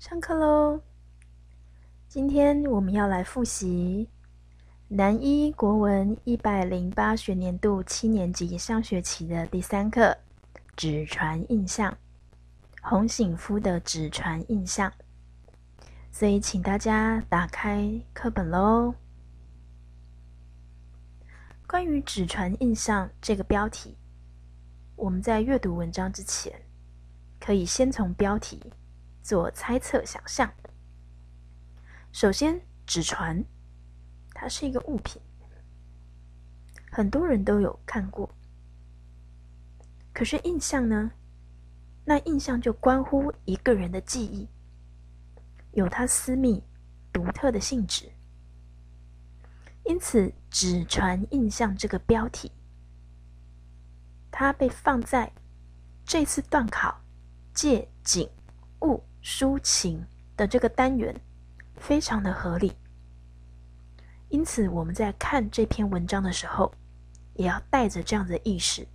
上课喽！今天我们要来复习南一国文一百零八学年度七年级上学期的第三课——纸船印象，洪醒夫的纸船印象。所以，请大家打开课本喽。关于纸船印象这个标题，我们在阅读文章之前，可以先从标题做猜测想象。首先，纸船它是一个物品，很多人都有看过。可是印象呢？那印象就关乎一个人的记忆，有它私密、独特的性质。因此，“纸船印象”这个标题，它被放在这次段考借景物抒情的这个单元，非常的合理。因此，我们在看这篇文章的时候，也要带着这样的意识：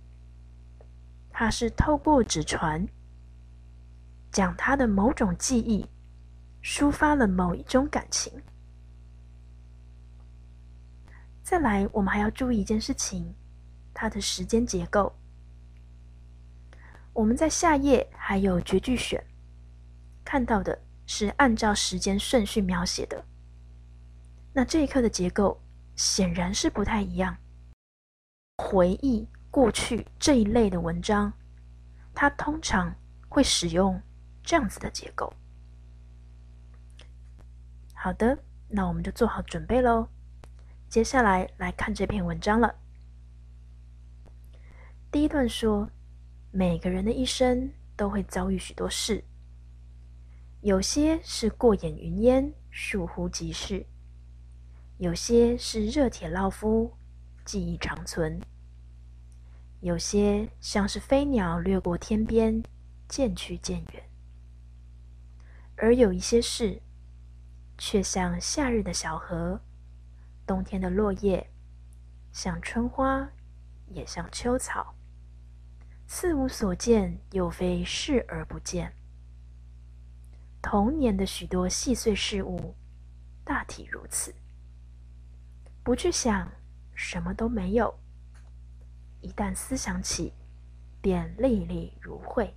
它是透过纸船讲他的某种记忆，抒发了某一种感情。再来，我们还要注意一件事情，它的时间结构。我们在下页还有绝句选看到的是按照时间顺序描写的，那这一课的结构显然是不太一样。回忆过去这一类的文章，它通常会使用这样子的结构。好的，那我们就做好准备喽。接下来来看这篇文章了。第一段说，每个人的一生都会遭遇许多事，有些是过眼云烟、倏忽即逝；有些是热铁烙肤、记忆长存；有些像是飞鸟掠过天边，渐去渐远；而有一些事，却像夏日的小河。冬天的落叶，像春花，也像秋草，似无所见，又非视而不见。童年的许多细碎事物，大体如此。不去想，什么都没有；一旦思想起，便历历如绘。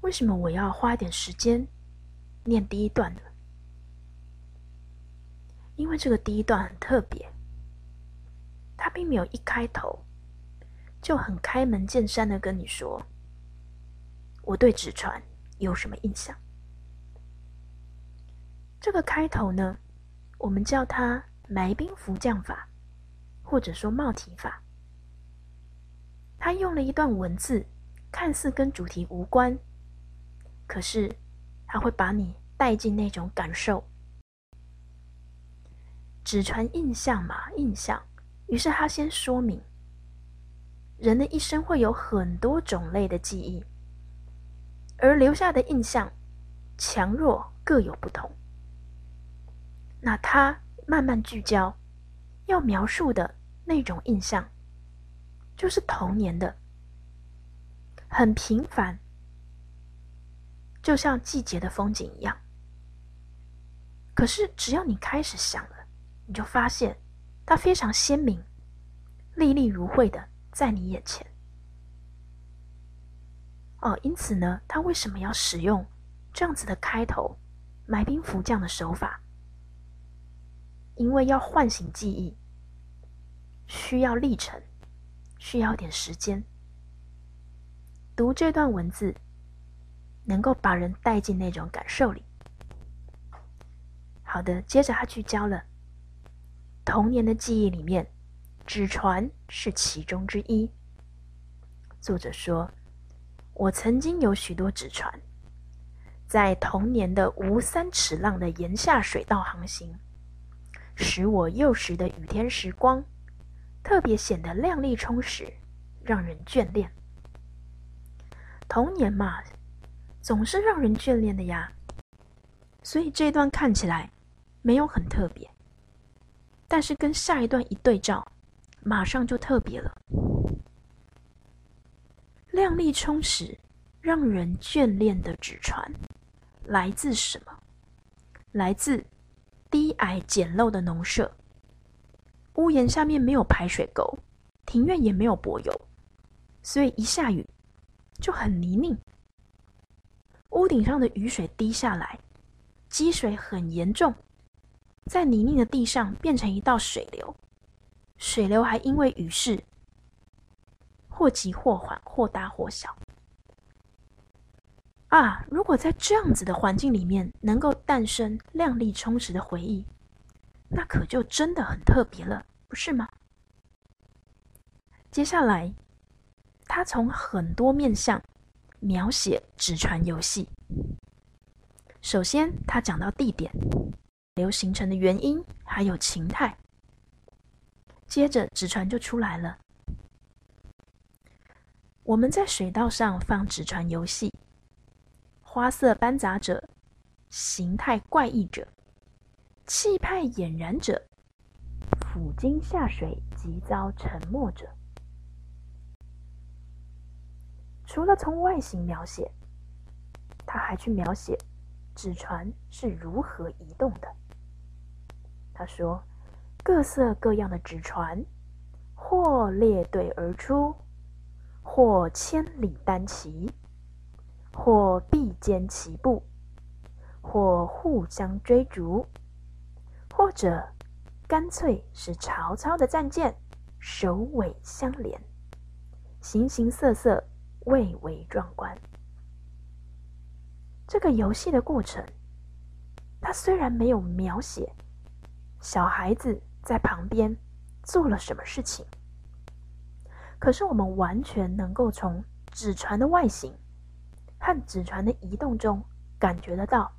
为什么我要花点时间念第一段呢？因为这个第一段很特别，它并没有一开头就很开门见山的跟你说我对纸船有什么印象。这个开头呢，我们叫它埋兵伏将法，或者说冒题法。他用了一段文字，看似跟主题无关，可是他会把你带进那种感受。纸船印象嘛，印象。于是他先说明，人的一生会有很多种类的记忆，而留下的印象强弱各有不同。那他慢慢聚焦，要描述的那种印象，就是童年的，很平凡，就像季节的风景一样。可是只要你开始想了。你就发现，它非常鲜明、历历如绘的在你眼前。哦，因此呢，他为什么要使用这样子的开头埋兵伏将的手法？因为要唤醒记忆，需要历程，需要点时间。读这段文字，能够把人带进那种感受里。好的，接着他聚焦了。童年的记忆里面，纸船是其中之一。作者说：“我曾经有许多纸船，在童年的无三尺浪的岩下水道航行，使我幼时的雨天时光特别显得亮丽充实，让人眷恋。童年嘛，总是让人眷恋的呀。所以这段看起来没有很特别。”但是跟下一段一对照，马上就特别了。亮丽充实，让人眷恋的纸船，来自什么？来自低矮简陋的农舍。屋檐下面没有排水沟，庭院也没有柏油，所以一下雨就很泥泞。屋顶上的雨水滴下来，积水很严重，在泥泞的地上变成一道水流。水流还因为雨势或急或缓，或大或小。啊，如果在这样子的环境里面能够诞生亮丽充实的回忆。那可就真的很特别了，不是吗？接下来，他从很多面向描写纸船游戏。首先，他讲到地点、流形成的原因，还有情态。接着，纸船就出来了。我们在水道上放纸船游戏，花色斑杂者，形态怪异者。气派俨然者，抚今下水即遭沉没者。除了从外形描写，他还去描写纸船是如何移动的。他说：“各色各样的纸船，或列队而出，或千里单骑，或并肩齐步，或互相追逐。”或者，干脆是曹操的战舰，首尾相连，形形色色，蔚为壮观。这个游戏的过程，它虽然没有描写小孩子在旁边做了什么事情，可是我们完全能够从纸船的外形和纸船的移动中感觉得到。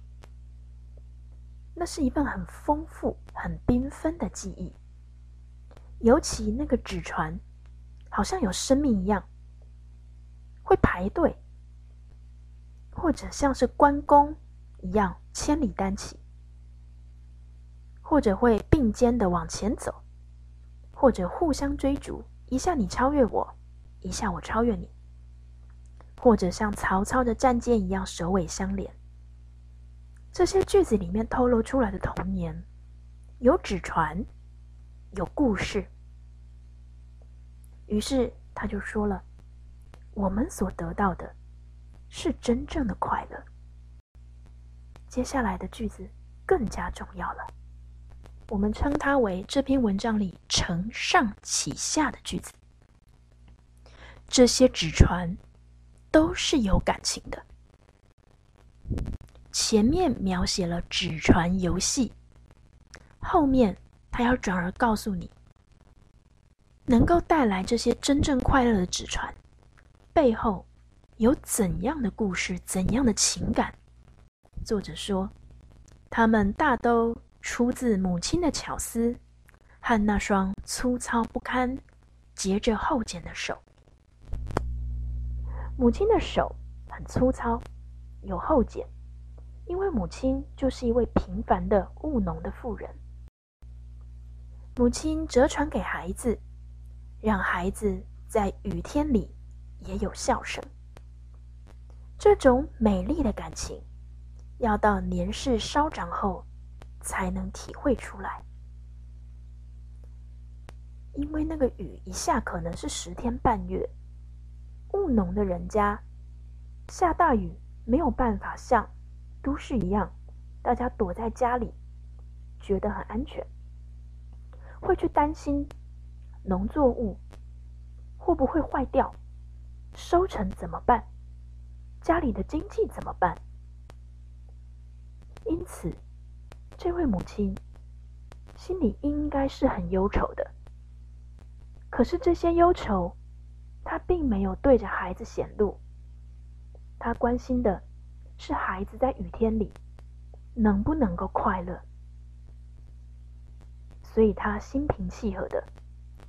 那是一份很丰富、很缤纷的记忆，尤其那个纸船，好像有生命一样，会排队，或者像是关公一样千里单骑，或者会并肩的往前走，或者互相追逐，一下你超越我，一下我超越你，或者像曹操的战舰一样首尾相连。这些句子里面透露出来的童年，有纸船，有故事。于是他就说了：“我们所得到的，是真正的快乐。”接下来的句子更加重要了，我们称它为这篇文章里承上启下的句子。这些纸船都是有感情的。前面描写了纸船游戏，后面他要转而告诉你，能够带来这些真正快乐的纸船背后有怎样的故事、怎样的情感。作者说，他们大都出自母亲的巧思和那双粗糙不堪、结着厚茧的手。母亲的手很粗糙，有厚茧。因为母亲就是一位平凡的务农的妇人，母亲折传给孩子，让孩子在雨天里也有笑声。这种美丽的感情，要到年事稍长后才能体会出来。因为那个雨一下可能是十天半月，务农的人家下大雨没有办法像。都市一样，大家躲在家里，觉得很安全，会去担心农作物会不会坏掉，收成怎么办，家里的经济怎么办？因此，这位母亲心里应该是很忧愁的。可是这些忧愁，她并没有对着孩子显露，她关心的。是孩子在雨天里能不能够快乐，所以她心平气和的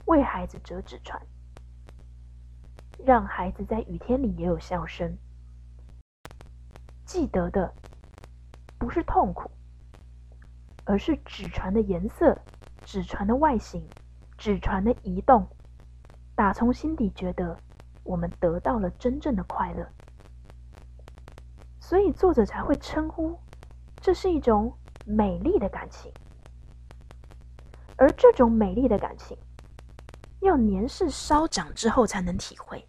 为孩子折纸船，让孩子在雨天里也有笑声。记得的不是痛苦，而是纸船的颜色、纸船的外形、纸船的移动，打从心底觉得我们得到了真正的快乐。所以作者才会称呼这是一种美丽的感情。而这种美丽的感情，要年事稍长之后才能体会。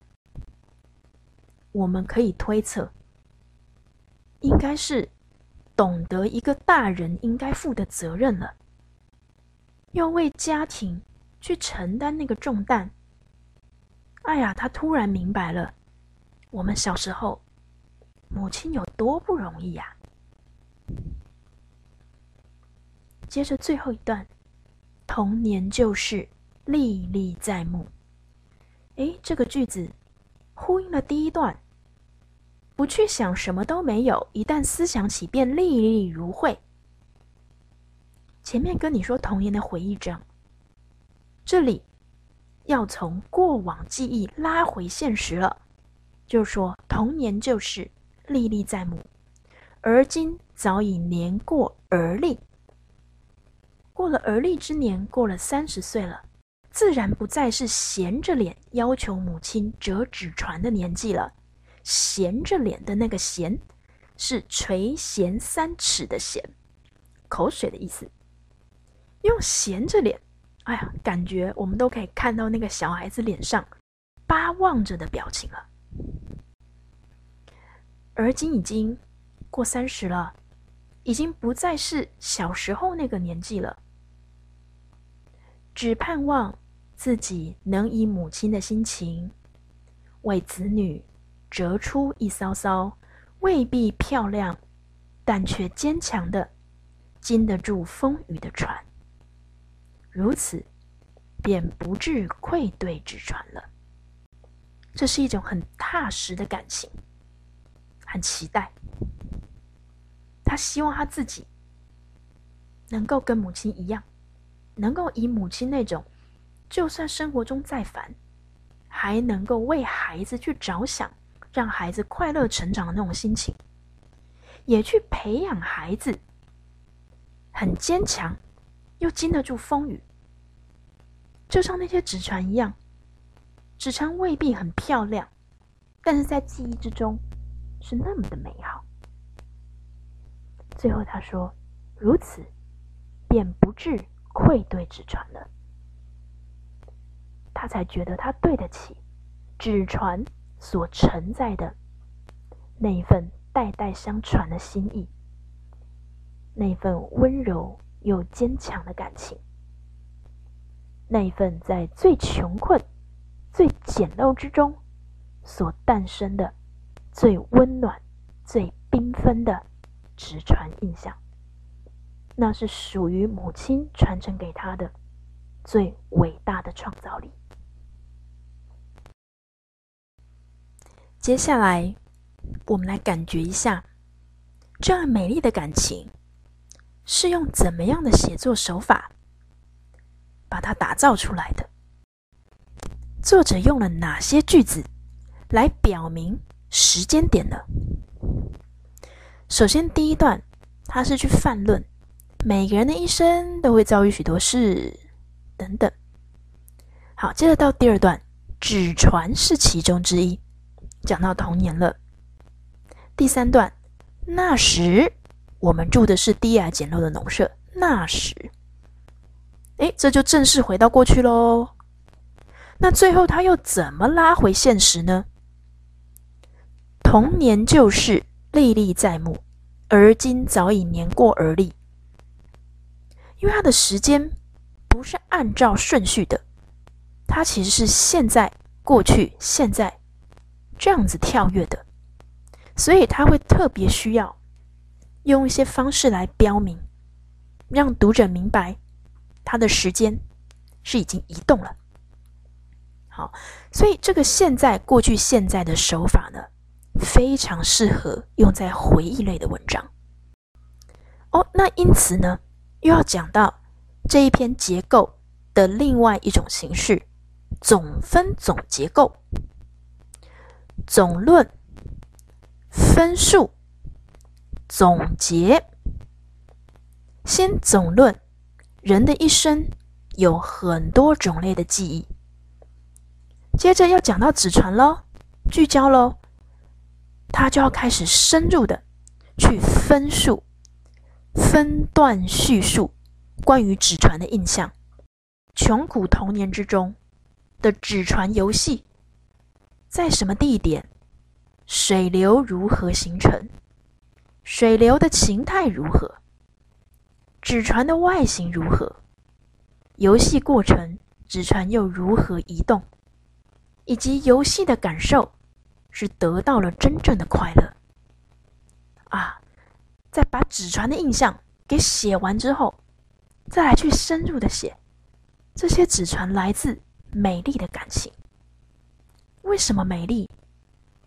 我们可以推测，应该是懂得一个大人应该负的责任了，要为家庭去承担那个重担。哎呀，他突然明白了，我们小时候母亲有多不容易呀。接着最后一段。童年旧事历历在目。诶，这个句子呼应了第一段。不去想，什么都没有；一旦思想起，便历历如绘。前面跟你说童年的回忆症，这里要从过往记忆拉回现实了，就说童年就是历历在目，而今早已年过而立。过了而立之年，过了三十岁了，自然不再是闲着脸要求母亲折纸船的年纪了。闲着脸的那个“闲”，是垂涎三尺的“涎”，口水的意思。用闲着脸，哎呀，感觉我们都可以看到那个小孩子脸上巴望着的表情了。而今已经过三十了，已经不再是小时候那个年纪了。只盼望自己能以母亲的心情，为子女折出一艘艘未必漂亮，但却坚强的、经得住风雨的船。如此，便不至愧对纸船了。这是一种很踏实的感情，很期待。他希望他自己能够跟母亲一样。能够以母亲那种，就算生活中再烦，还能够为孩子去着想，让孩子快乐成长的那种心情，也去培养孩子，很坚强，又经得住风雨，就像那些纸船一样，纸船未必很漂亮，但是在记忆之中是那么的美好。最后他说：“如此，便不至。”愧对纸船了，他才觉得他对得起纸船所承载的那一份代代相传的心意，那一份温柔又坚强的感情，那一份在最穷困、最简陋之中所诞生的最温暖、最缤纷的纸船印象。那是属于母亲传承给他的最伟大的创造力。接下来，我们来感觉一下，这样美丽的感情是用怎么样的写作手法把它打造出来的？作者用了哪些句子来表明时间点呢？首先，第一段，他是去泛论。每个人的一生都会遭遇许多事，等等。好，接着到第二段，纸船是其中之一，讲到童年了。第三段，那时我们住的是低矮简陋的农舍。那时，哎，这就正式回到过去喽。那最后他又怎么拉回现实呢？童年旧事历历在目，而今早已年过而立。因为它的时间不是按照顺序的，它其实是现在、过去、现在这样子跳跃的，所以他会特别需要用一些方式来标明，让读者明白他的时间是已经移动了。好，所以这个现在、过去、现在的手法呢，非常适合用在回忆类的文章。哦，那因此呢？又要讲到这一篇结构的另外一种形式——总分总结构、总论、分数、总结。先总论人的一生有很多种类的记忆，接着要讲到纸船喽，聚焦喽，他就要开始深入的去分述、分段叙述关于纸船的印象。穷苦童年之中的纸船游戏，在什么地点？水流如何形成？水流的形态如何？纸船的外形如何？游戏过程，纸船又如何移动？以及游戏的感受，是得到了真正的快乐。啊，在把纸船的印象给写完之后，再来去深入的写。这些纸船来自美丽的感情。为什么美丽？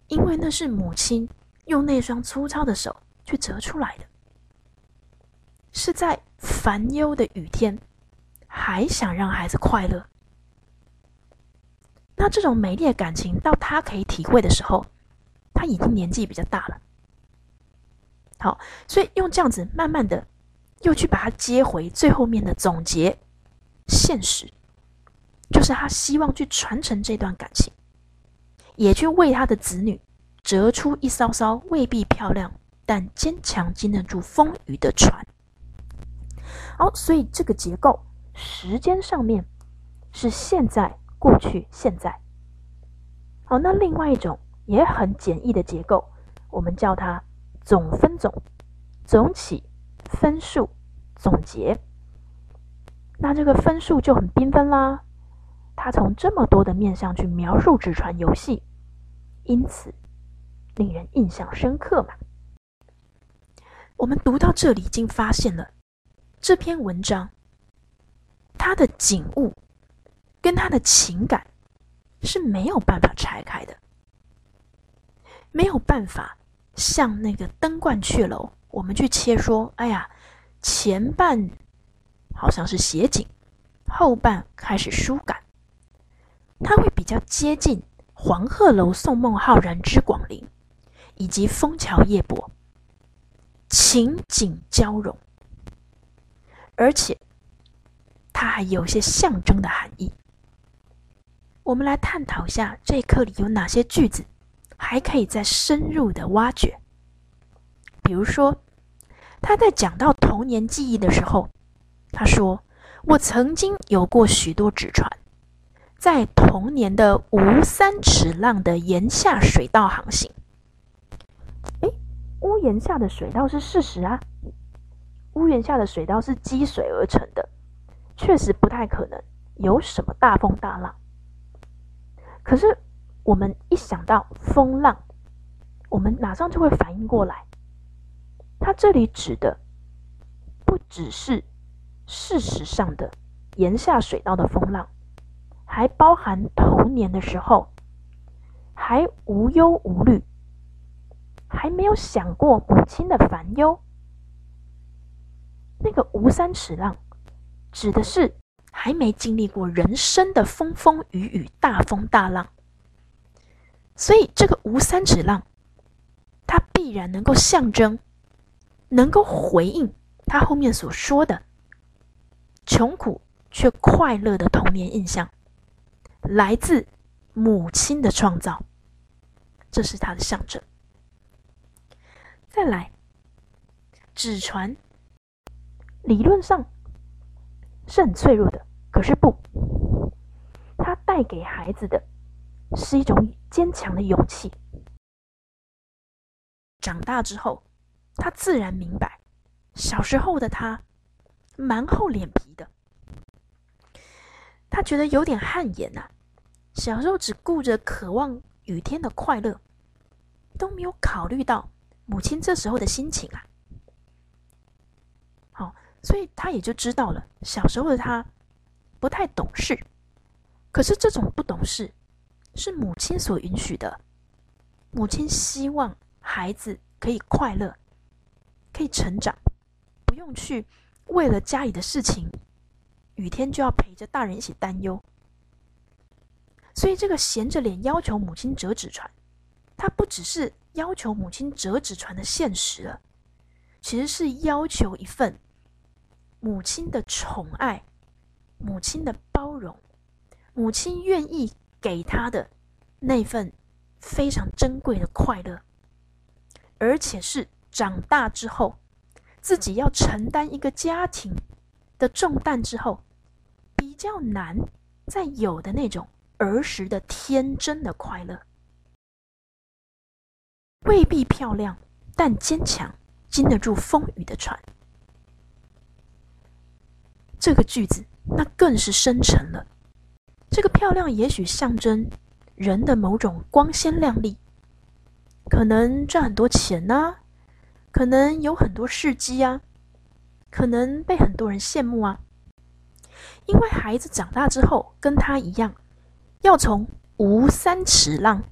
因为那是母亲用那双粗糙的手去折出来的，是在烦忧的雨天，还想让孩子快乐。那这种美丽的感情，到他可以体会的时候，他已经年纪比较大了。好，所以用这样子慢慢的，又去把它接回最后面的总结。现实就是他希望去传承这段感情，也去为他的子女折出一艘艘未必漂亮但坚强经得住风雨的船。好，所以这个结构时间上面是现在、过去、现在。好，那另外一种也很简易的结构，我们叫它总分总、总起、分数、总结。那这个分数就很缤纷啦，他从这么多的面向去描述纸船游戏，因此令人印象深刻嘛。我们读到这里，已经发现了这篇文章，他的景物跟他的情感是没有办法拆开的，没有办法像那个登鹳雀楼，我们去切说，哎呀，前半。好像是写景，后半开始书感，它会比较接近黄鹤楼送孟浩然之广陵，以及枫桥夜泊，情景交融，而且它还有些象征的含义。我们来探讨一下这一课里有哪些句子还可以再深入的挖掘。比如说，他在讲到童年记忆的时候。他说：“我曾经有过许多纸船，在童年的吴三尺浪的檐下水道航行。哎，屋檐下的水道是事实啊，屋檐下的水道是积水而成的，确实不太可能有什么大风大浪。可是我们一想到风浪，我们马上就会反应过来，他这里指的不只是。”事实上的檐下水道的风浪，还包含童年的时候，还无忧无虑，还没有想过母亲的烦忧。那个吴三尺浪，指的是还没经历过人生的风风雨雨、大风大浪。所以，这个吴三尺浪，它必然能够象征，能够回应他后面所说的。穷苦却快乐的童年印象，来自母亲的创造，这是它的象征。再来，纸船理论上是很脆弱的，可是不，它带给孩子的是一种坚强的勇气。长大之后，他自然明白，小时候的他。蛮厚脸皮的，他觉得有点汗颜呐。小时候只顾着渴望雨天的快乐，都没有考虑到母亲这时候的心情啊。好，所以他也就知道了，小时候的他不太懂事。可是这种不懂事是母亲所允许的，母亲希望孩子可以快乐，可以成长，不用去。为了家里的事情，雨天就要陪着大人一起担忧，所以这个闲着脸要求母亲折纸船，他不只是要求母亲折纸船的现实了，其实是要求一份母亲的宠爱、母亲的包容、母亲愿意给他的那份非常珍贵的快乐，而且是长大之后，自己要承担一个家庭的重担之后，比较难再有的那种儿时的天真的快乐。未必漂亮，但坚强，经得住风雨的船。这个句子那更是深沉了。这个漂亮也许象征人的某种光鲜亮丽，可能赚很多钱呐，可能有很多事迹啊，可能被很多人羡慕啊。因为孩子长大之后跟他一样，要从无三尺浪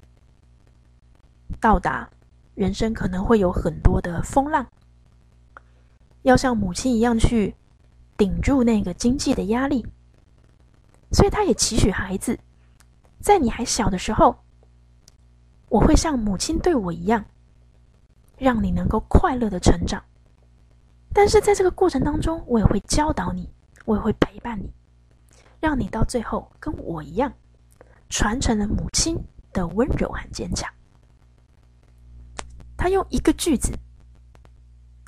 到达。人生可能会有很多的风浪，要像母亲一样去顶住那个经济的压力，所以他也期许孩子，在你还小的时候，我会像母亲对我一样，让你能够快乐的成长。但是在这个过程当中，我也会教导你，我也会陪伴你，让你到最后跟我一样，传承了母亲的温柔和坚强。他用一个句子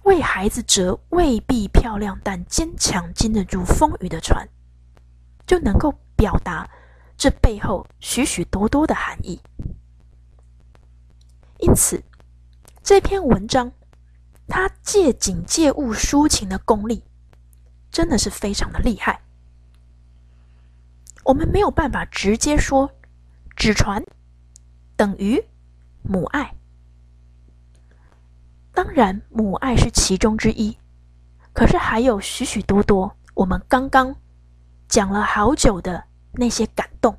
为孩子折未必漂亮但坚强经得住风雨的船，就能够表达这背后许许多多的含义。因此，这篇文章他借景借物抒情的功力，真的是非常的厉害。我们没有办法直接说纸船等于母爱。当然，母爱是其中之一，可是还有许许多多我们刚刚讲了好久的那些感动，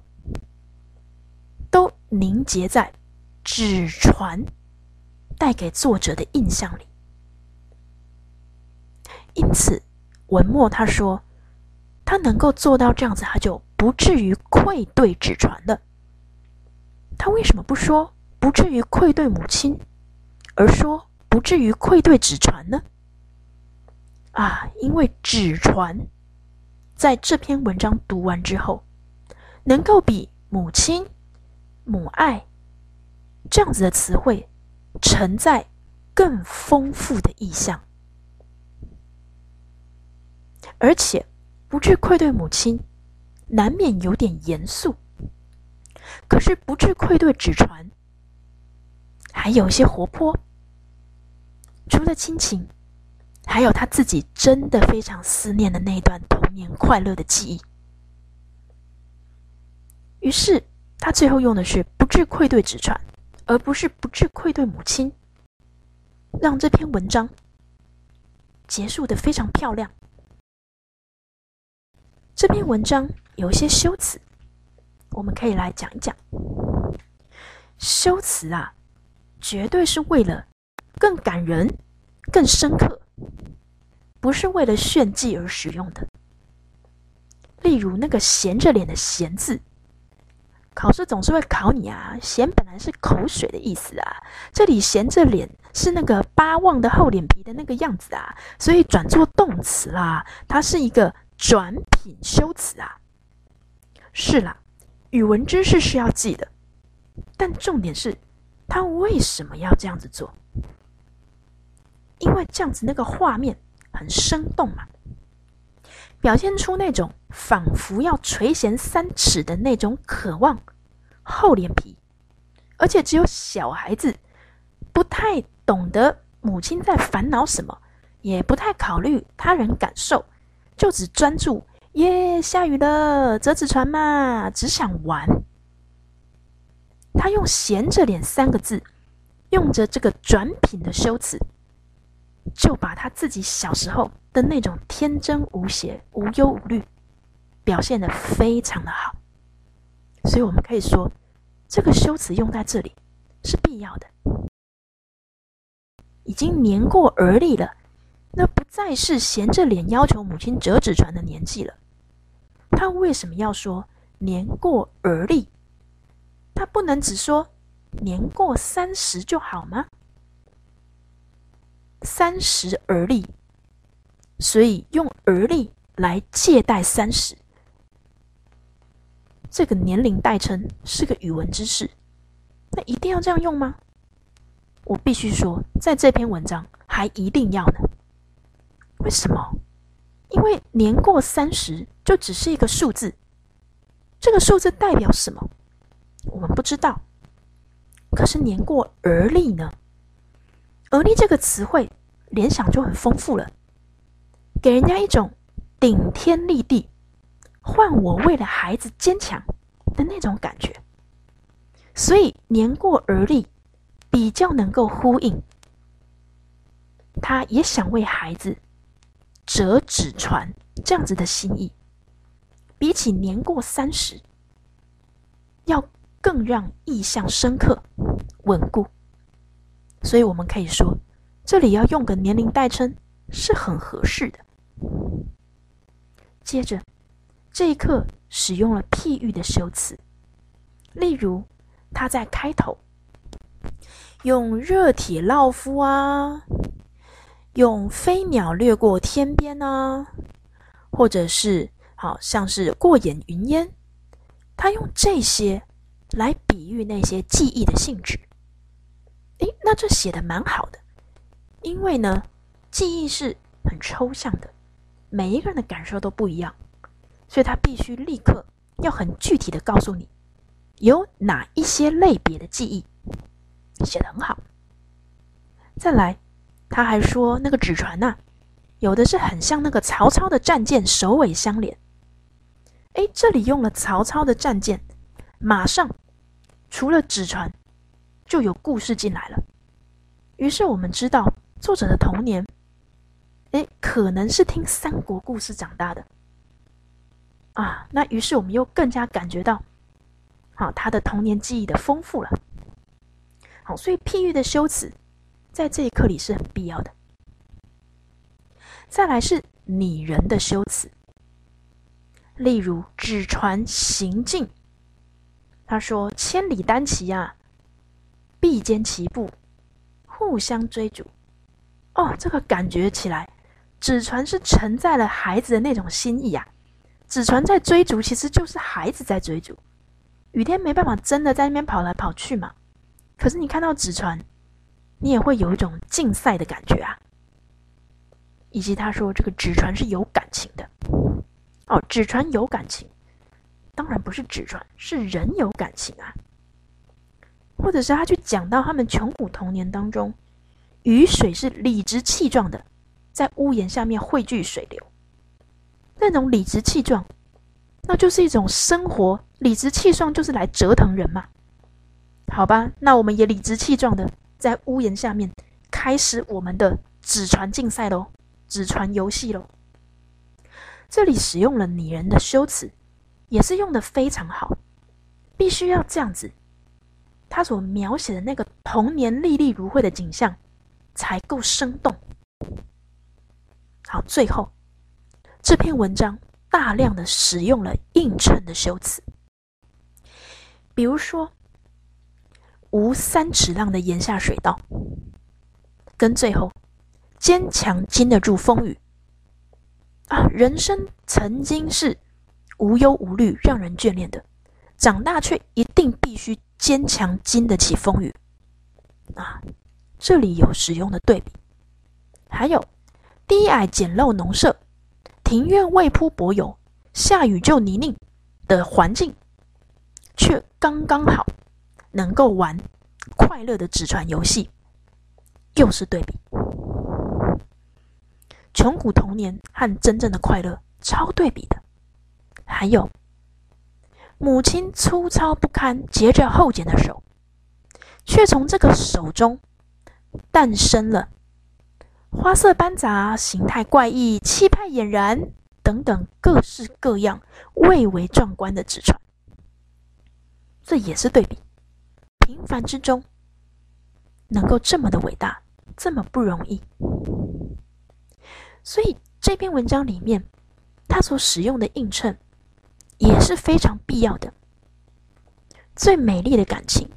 都凝结在纸船带给作者的印象里。因此，文末他说，他能够做到这样子，他就不至于愧对纸船了。他为什么不说不至于愧对母亲，而说？不至于愧对纸船呢？啊，因为纸船在这篇文章读完之后，能够比母亲、母爱这样子的词汇承载更丰富的意象，而且不至愧对母亲，难免有点严肃。可是不至愧对纸船，还有些活泼。除了亲情，还有他自己真的非常思念的那段童年快乐的记忆。于是他最后用的是“不致愧对纸船”，而不是“不致愧对母亲”，让这篇文章结束的非常漂亮。这篇文章有一些修辞，我们可以来讲一讲。修辞啊，绝对是为了。更感人、更深刻，不是为了炫技而使用的。例如那个“闲着脸”的“闲”字，考试总是会考你啊。“闲”本来是口水的意思啊，这里“闲着脸”是那个巴望的厚脸皮的那个样子啊，所以转作动词啦。它是一个转品修辞啊。是啦，语文知识是要记的，但重点是，他为什么要这样子做？因为这样子那个画面很生动嘛，表现出那种仿佛要垂涎三尺的那种渴望，厚脸皮，而且只有小孩子不太懂得母亲在烦恼什么，也不太考虑他人感受，就只专注耶下雨了折纸船嘛，只想玩。他用“闲着脸”三个字，用着这个转品的修辞。就把他自己小时候的那种天真无邪、无忧无虑表现的非常的好，所以我们可以说，这个修辞用在这里是必要的。已经年过而立了，那不再是闲着脸要求母亲折纸船的年纪了。他为什么要说年过而立？他不能只说年过三十就好吗？三十而立，所以用而立来借代三十，这个年龄代称是个语文知识。那一定要这样用吗？我必须说，在这篇文章还一定要呢？为什么？因为年过三十就只是一个数字，这个数字代表什么？我们不知道。可是年过而立呢？而立这个词汇联想就很丰富了，给人家一种顶天立地、换我为了孩子坚强的那种感觉。所以年过而立比较能够呼应，他也想为孩子折纸船这样子的心意，比起年过三十要。更让意象深刻、稳固，所以我们可以说，这里要用个年龄代称是很合适的。接着，这一课使用了譬喻的修辞，例如他在开头用热铁烙夫啊，用飞鸟掠过天边啊，或者是好像是过眼云烟，他用这些。来比喻那些记忆的性质，诶，那这写的蛮好的，因为呢，记忆是很抽象的，每一个人的感受都不一样，所以他必须立刻要很具体的告诉你，有哪一些类别的记忆，写的很好。再来，他还说那个纸船呐，有的是很像那个曹操的战舰首尾相连，诶，这里用了曹操的战舰，马上。除了纸船，就有故事进来了。于是我们知道作者的童年，哎，可能是听三国故事长大的啊。那于是我们又更加感觉到，好他的童年记忆的丰富了。好，所以譬喻的修辞在这一课里是很必要的。再来是拟人的修辞，例如纸船行进。他说：“千里单骑呀，必肩齐步，互相追逐。哦，这个感觉起来，纸船是承载了孩子的那种心意啊。纸船在追逐，其实就是孩子在追逐。雨天没办法真的在那边跑来跑去嘛。可是你看到纸船，你也会有一种竞赛的感觉啊。以及他说，这个纸船是有感情的。哦，纸船有感情。”当然不是纸船，是人有感情啊。或者是他去讲到他们穷苦童年当中，雨水是理直气壮的，在屋檐下面汇聚水流。那种理直气壮，那就是一种生活理直气壮，就是来折腾人嘛。好吧，那我们也理直气壮的在屋檐下面开始我们的纸船竞赛喽，纸船游戏喽。这里使用了拟人的修辞。也是用的非常好，必须要这样子，他所描写的那个童年历历如绘的景象才够生动。好，最后这篇文章大量的使用了映衬的修辞，比如说“无三尺浪的檐下水道”，跟最后“坚强经得住风雨”。啊，人生曾经是。无忧无虑，让人眷恋的，长大却一定必须坚强，经得起风雨。啊，这里有使用的对比，还有低矮简陋农舍，庭院未铺柏油，下雨就泥泞的环境，却刚刚好能够玩快乐的纸船游戏，又是对比。穷苦童年和真正的快乐，超对比的。还有，母亲粗糙不堪、结着厚茧的手，却从这个手中诞生了花色斑杂、形态怪异、气派俨然等等各式各样蔚为壮观的纸船。这也是对比，平凡之中能够这么的伟大，这么不容易。所以这篇文章里面，他所使用的映衬。也是非常必要的。最美丽的感情，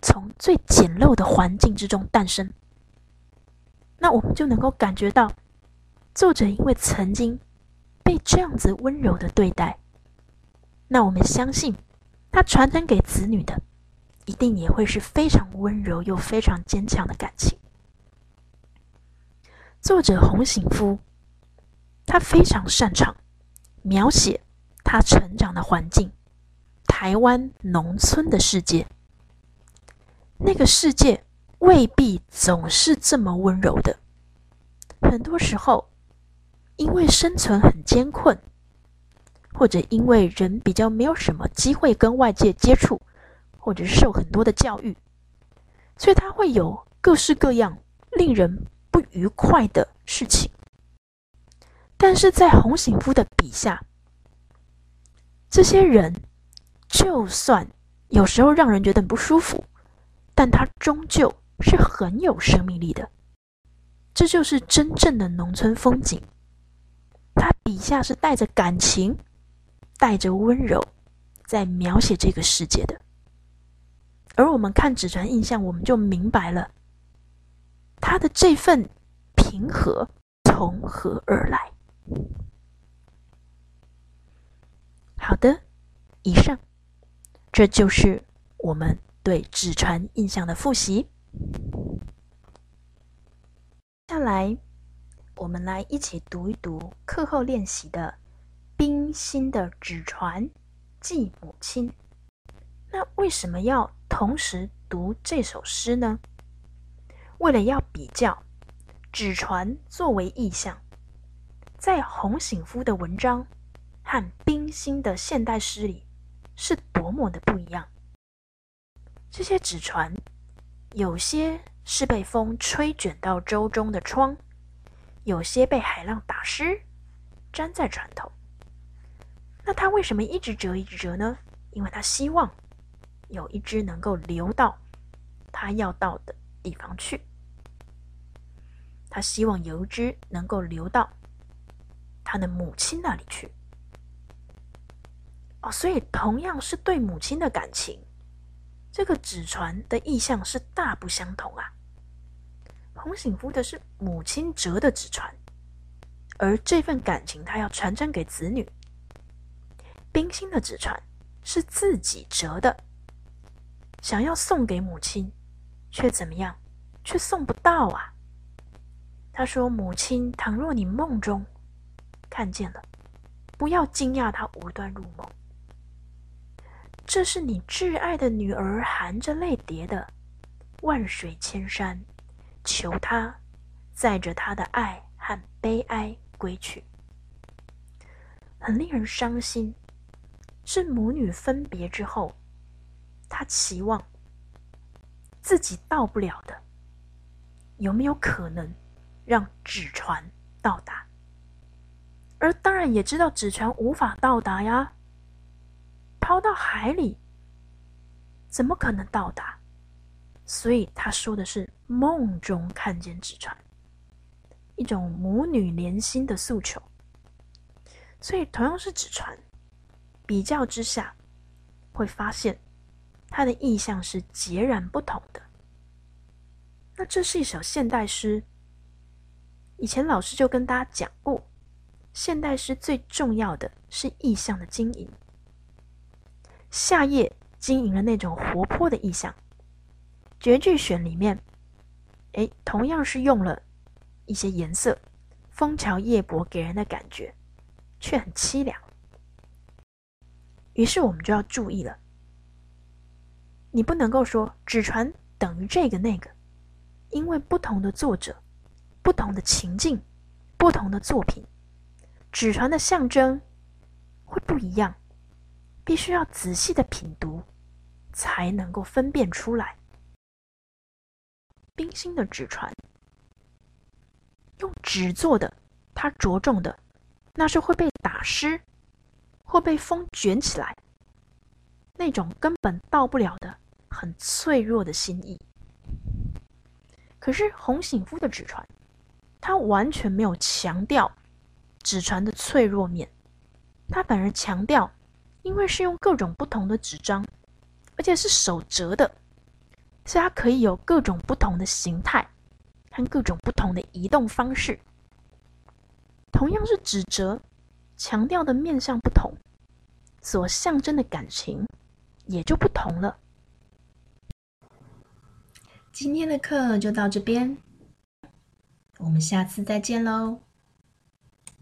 从最简陋的环境之中诞生。那我们就能够感觉到，作者因为曾经被这样子温柔的对待，那我们相信，他传承给子女的，一定也会是非常温柔又非常坚强的感情。作者洪醒夫，他非常擅长描写他成长的环境——台湾农村的世界。那个世界未必总是这么温柔的，很多时候，因为生存很艰困，或者因为人比较没有什么机会跟外界接触，或者是受很多的教育，所以他会有各式各样令人不愉快的事情。但是在洪醒夫的笔下，这些人就算有时候让人觉得很不舒服。但他终究是很有生命力的，这就是真正的农村风景。他笔下是带着感情、带着温柔，在描写这个世界的。而我们看纸船印象，我们就明白了他的这份平和从何而来。好的，以上这就是我们。对纸船印象的复习。接下来，我们来一起读一读课后练习的《冰心的纸船寄母亲》。那为什么要同时读这首诗呢？为了要比较纸船作为意象，在洪醒夫的文章和冰心的现代诗里是多么的不一样。这些纸船，有些是被风吹卷到舟中的窗，有些被海浪打湿，粘在船头。那他为什么一直折一直折呢？因为他希望有一只能够流到他要到的地方去。他希望有一只能够流到他的母亲那里去。哦，所以同样是对母亲的感情。这个纸船的意象是大不相同啊！洪醒夫的是母亲折的纸船，而这份感情他要传承给子女。冰心的纸船是自己折的，想要送给母亲，却怎么样？却送不到啊！他说：“母亲，倘若你梦中看见了，不要惊讶，他无端入梦。”这是你挚爱的女儿含着泪叠的，万水千山，求他载着他的爱和悲哀归去。很令人伤心，是母女分别之后，他期望自己到不了的，有没有可能让纸船到达？而当然也知道纸船无法到达呀。抛到海里，怎么可能到达？所以他说的是梦中看见纸船，一种母女连心的诉求。所以同样是纸船，比较之下，会发现它的意象是截然不同的。那这是一首现代诗。以前老师就跟大家讲过，现代诗最重要的是意象的经营。夏夜经营了那种活泼的意象，绝句选里面，哎，同样是用了一些颜色，枫桥夜泊给人的感觉却很凄凉。于是我们就要注意了，你不能够说纸船等于这个那个，因为不同的作者、不同的情境、不同的作品，纸船的象征会不一样。必须要仔细的品读，才能够分辨出来。冰心的纸船，用纸做的，它着重的那是会被打湿，会被风卷起来，那种根本到不了的很脆弱的心意。可是洪醒夫的纸船，他完全没有强调纸船的脆弱面，他反而强调。因为是用各种不同的纸张，而且是手折的，所以它可以有各种不同的形态和各种不同的移动方式。同样是纸折，强调的面向不同，所象征的感情也就不同了。今天的课就到这边。我们下次再见喽。